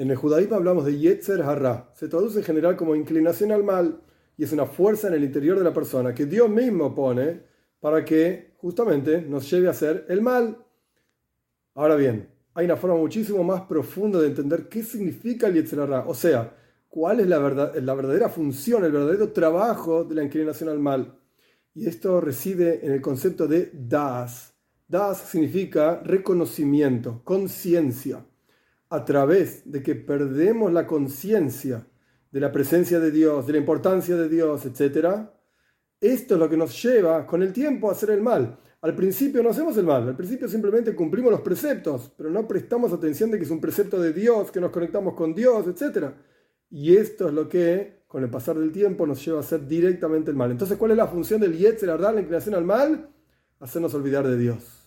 En el judaísmo hablamos de Yetzer Hará. Se traduce en general como inclinación al mal y es una fuerza en el interior de la persona que Dios mismo pone para que justamente nos lleve a hacer el mal. Ahora bien, hay una forma muchísimo más profunda de entender qué significa el Yetzer Hará. O sea, cuál es la, verdad, la verdadera función, el verdadero trabajo de la inclinación al mal. Y esto reside en el concepto de Das. Das significa reconocimiento, conciencia. A través de que perdemos la conciencia de la presencia de Dios, de la importancia de Dios, etc., esto es lo que nos lleva con el tiempo a hacer el mal. Al principio no hacemos el mal, al principio simplemente cumplimos los preceptos, pero no prestamos atención de que es un precepto de Dios, que nos conectamos con Dios, etc. Y esto es lo que, con el pasar del tiempo, nos lleva a hacer directamente el mal. Entonces, ¿cuál es la función del Yetzer, la inclinación al mal? Hacernos olvidar de Dios.